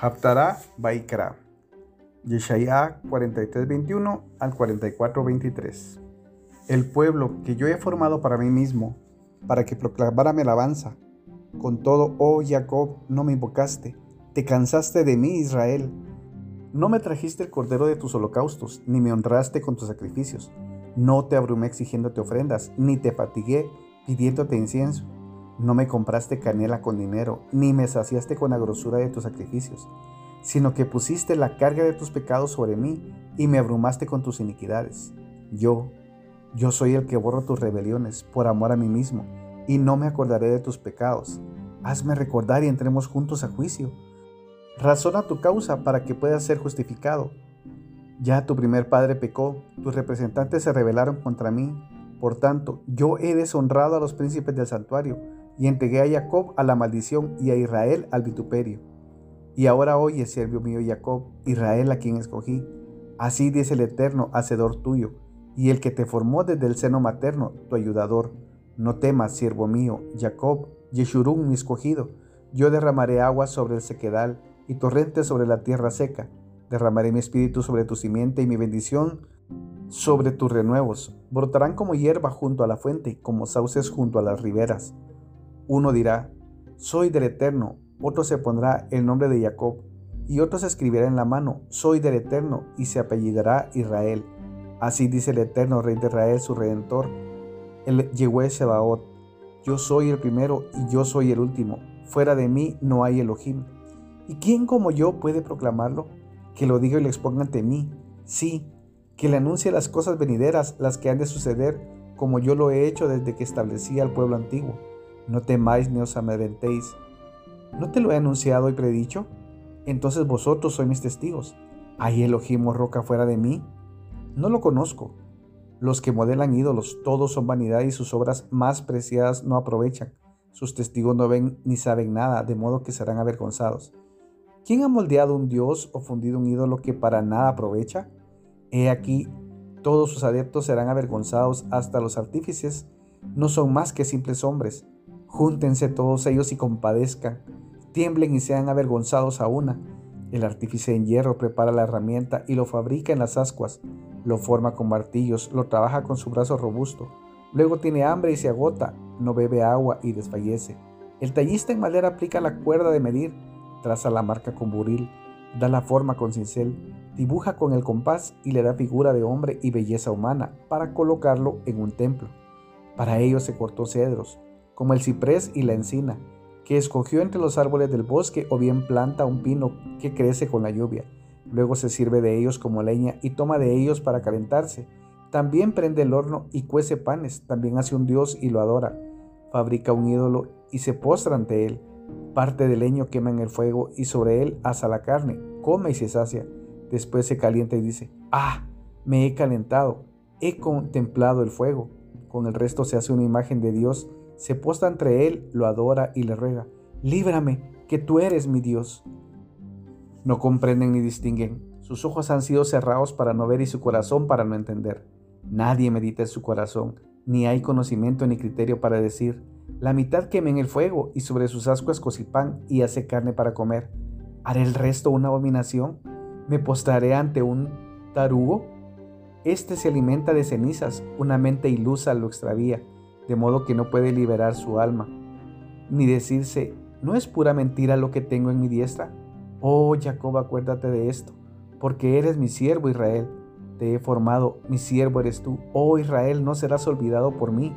Haftarah Baikra. Yeshaya 43:21 al 44:23. El pueblo que yo he formado para mí mismo, para que proclamara mi alabanza. Con todo, oh Jacob, no me invocaste, te cansaste de mí, Israel. No me trajiste el cordero de tus holocaustos, ni me honraste con tus sacrificios. No te abrumé exigiéndote ofrendas, ni te fatigué pidiéndote incienso. No me compraste canela con dinero, ni me saciaste con la grosura de tus sacrificios, sino que pusiste la carga de tus pecados sobre mí y me abrumaste con tus iniquidades. Yo, yo soy el que borro tus rebeliones por amor a mí mismo, y no me acordaré de tus pecados. Hazme recordar y entremos juntos a juicio. Razona tu causa para que puedas ser justificado. Ya tu primer padre pecó, tus representantes se rebelaron contra mí. Por tanto, yo he deshonrado a los príncipes del santuario y entregué a Jacob a la maldición y a Israel al vituperio. Y ahora oye, siervo mío Jacob, Israel a quien escogí. Así dice el Eterno, hacedor tuyo, y el que te formó desde el seno materno, tu ayudador. No temas, siervo mío, Jacob, Yeshurun mi escogido. Yo derramaré agua sobre el sequedal y torrentes sobre la tierra seca. Derramaré mi espíritu sobre tu simiente y mi bendición sobre tus renuevos. Brotarán como hierba junto a la fuente, como sauces junto a las riberas. Uno dirá, soy del Eterno, otro se pondrá el nombre de Jacob, y otro se escribirá en la mano, soy del Eterno, y se apellidará Israel. Así dice el Eterno, Rey de Israel, su Redentor, el Yehue Sebaot. Yo soy el primero y yo soy el último. Fuera de mí no hay Elohim. ¿Y quién como yo puede proclamarlo? Que lo diga y lo exponga ante mí. Sí, que le anuncie las cosas venideras, las que han de suceder, como yo lo he hecho desde que establecí al pueblo antiguo. No temáis ni os amedrentéis. ¿No te lo he anunciado y predicho? Entonces vosotros sois mis testigos. ¿Hay Elohim o roca fuera de mí? No lo conozco. Los que modelan ídolos, todos son vanidad y sus obras más preciadas no aprovechan. Sus testigos no ven ni saben nada, de modo que serán avergonzados. ¿Quién ha moldeado un dios o fundido un ídolo que para nada aprovecha? He aquí, todos sus adeptos serán avergonzados, hasta los artífices no son más que simples hombres. Júntense todos ellos y compadezcan, tiemblen y sean avergonzados a una. El artífice en hierro prepara la herramienta y lo fabrica en las ascuas, lo forma con martillos, lo trabaja con su brazo robusto. Luego tiene hambre y se agota, no bebe agua y desfallece. El tallista en madera aplica la cuerda de medir, traza la marca con buril, da la forma con cincel, dibuja con el compás y le da figura de hombre y belleza humana para colocarlo en un templo. Para ello se cortó cedros, como el ciprés y la encina, que escogió entre los árboles del bosque o bien planta un pino que crece con la lluvia. Luego se sirve de ellos como leña y toma de ellos para calentarse. También prende el horno y cuece panes, también hace un dios y lo adora. Fabrica un ídolo y se postra ante él. Parte del leño quema en el fuego y sobre él asa la carne, come y se sacia. Después se calienta y dice, ah, me he calentado, he contemplado el fuego. Con el resto se hace una imagen de Dios se posta entre él, lo adora y le ruega, líbrame, que tú eres mi Dios. No comprenden ni distinguen, sus ojos han sido cerrados para no ver y su corazón para no entender. Nadie medita en su corazón, ni hay conocimiento ni criterio para decir, la mitad queme en el fuego y sobre sus ascuas pan y hace carne para comer. ¿Haré el resto una abominación? ¿Me postraré ante un tarugo? Este se alimenta de cenizas, una mente ilusa lo extravía de modo que no puede liberar su alma, ni decirse, ¿no es pura mentira lo que tengo en mi diestra? Oh Jacob, acuérdate de esto, porque eres mi siervo Israel, te he formado, mi siervo eres tú, oh Israel, no serás olvidado por mí.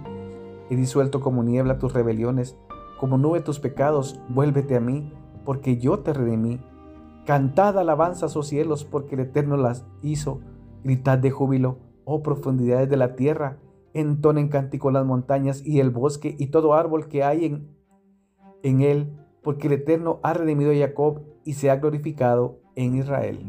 He disuelto como niebla tus rebeliones, como nube tus pecados, vuélvete a mí, porque yo te redimí. Cantad alabanzas, oh cielos, porque el Eterno las hizo. Gritad de júbilo, oh profundidades de la tierra, entonen cántico las montañas y el bosque y todo árbol que hay en, en él, porque el Eterno ha redimido a Jacob y se ha glorificado en Israel.